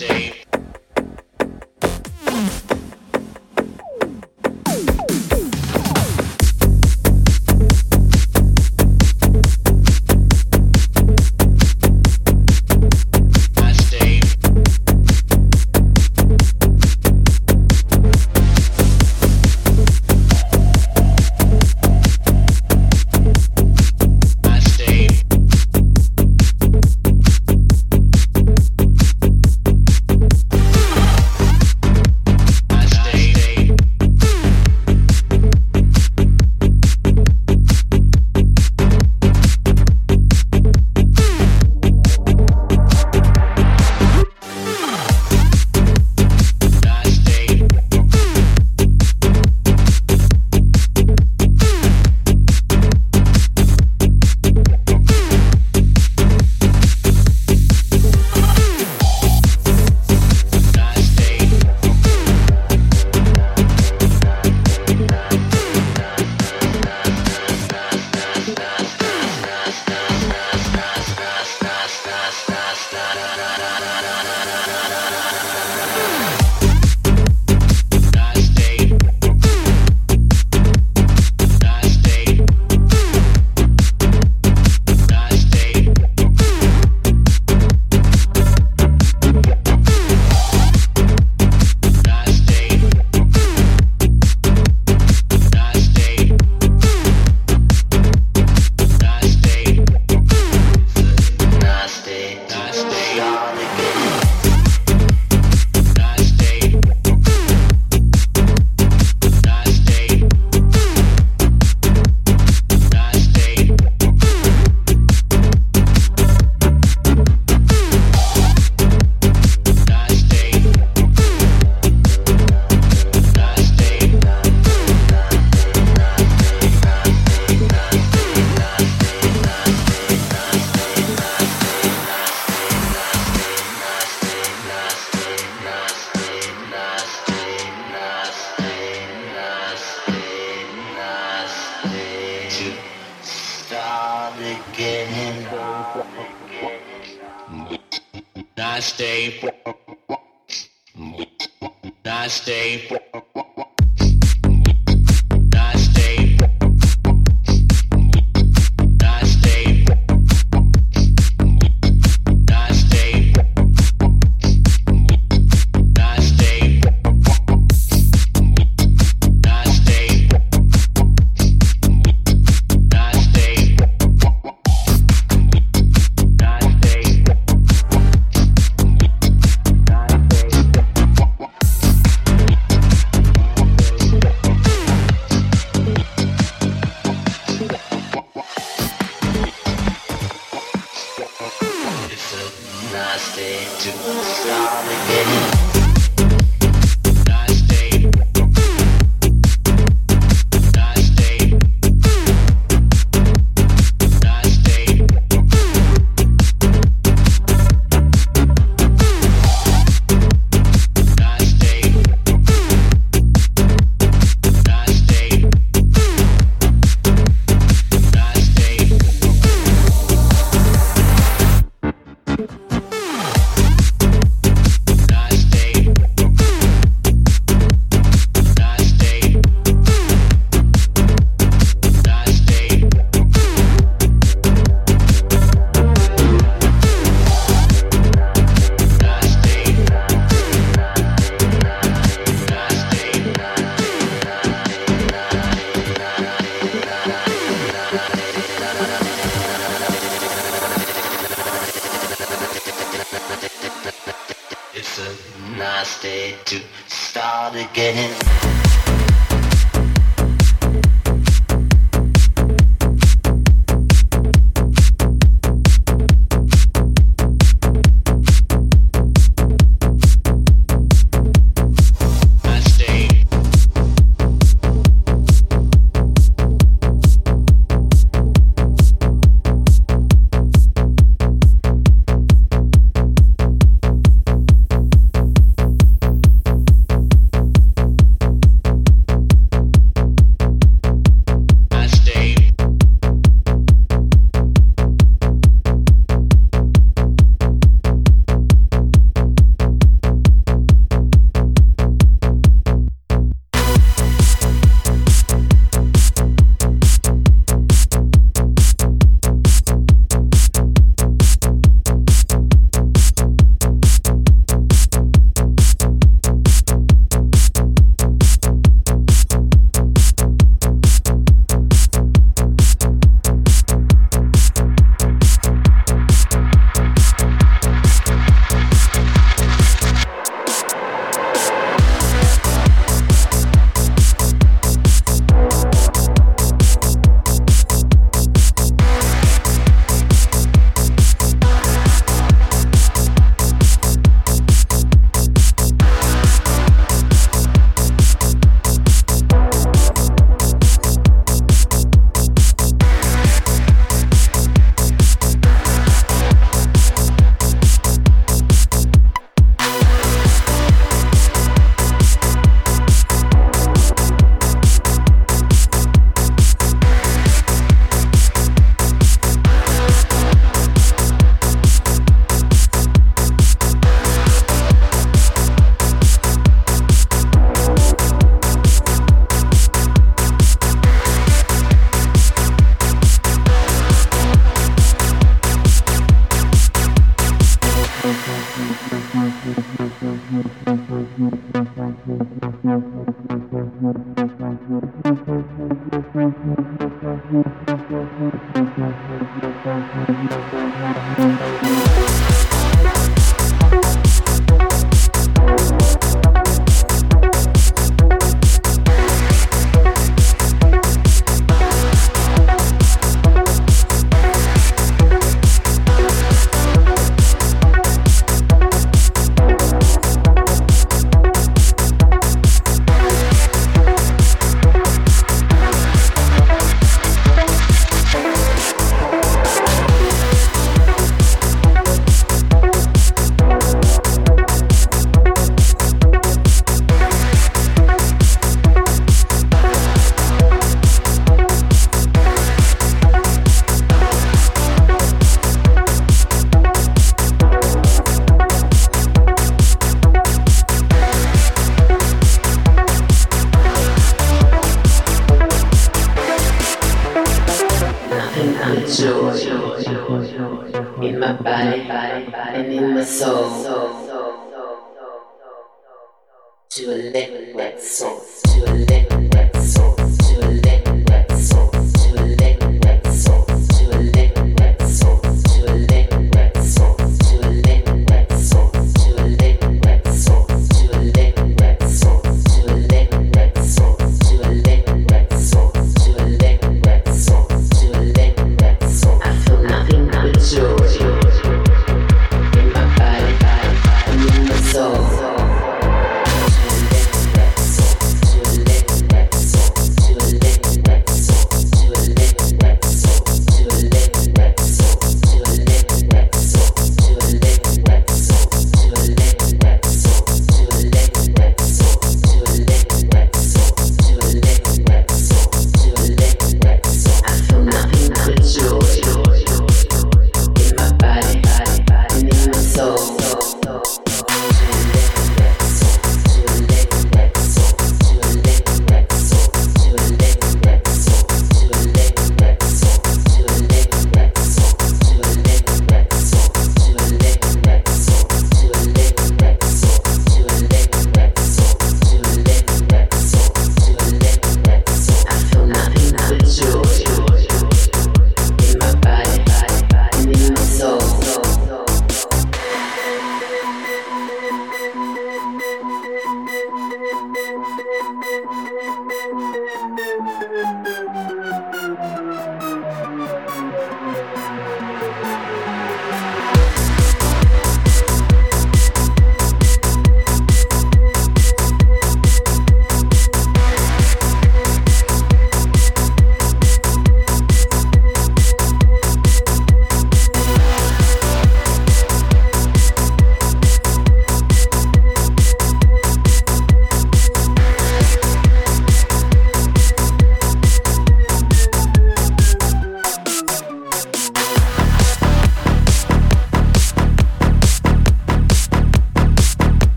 day.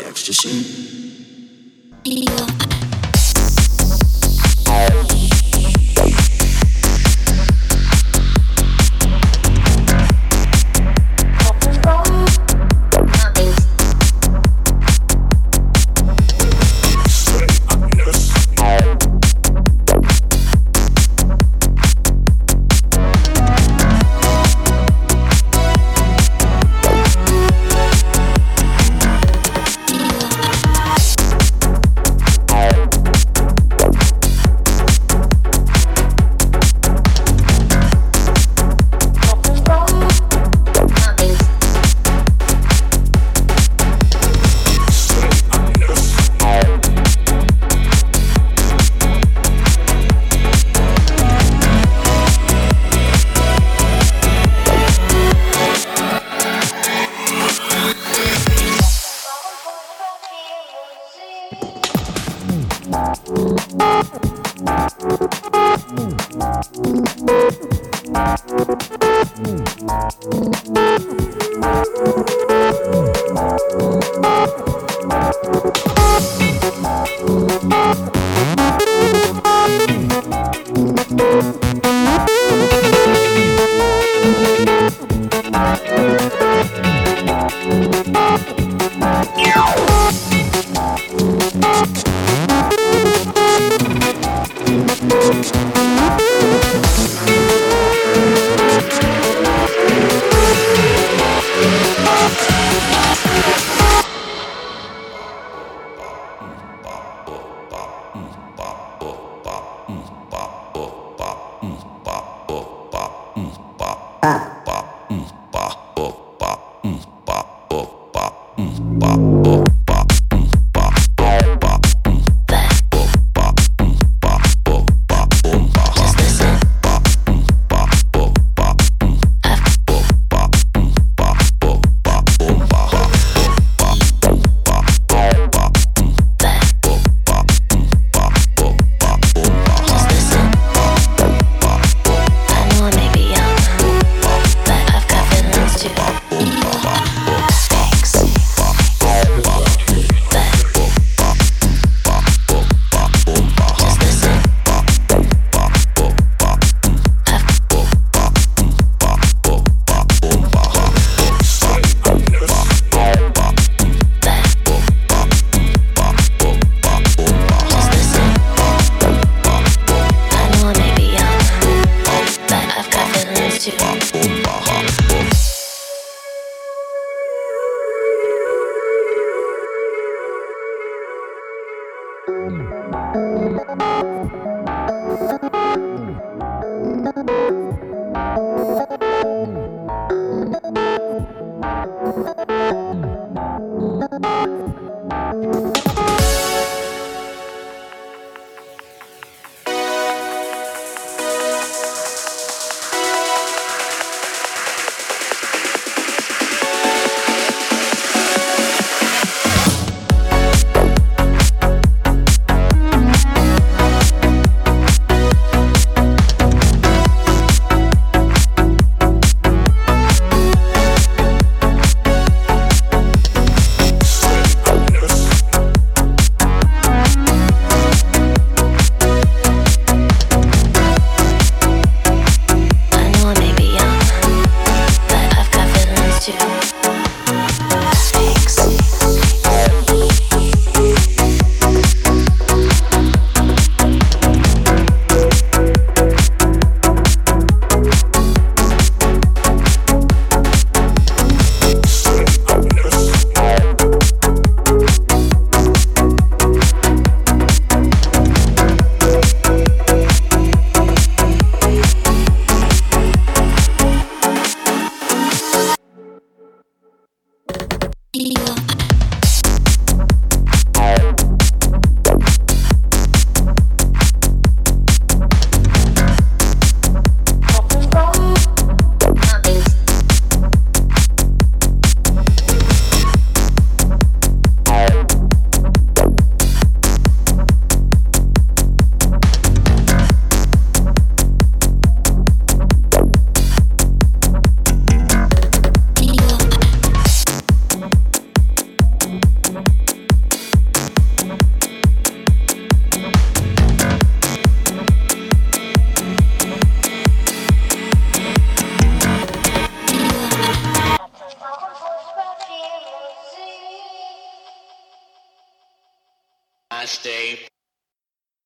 ecstasy.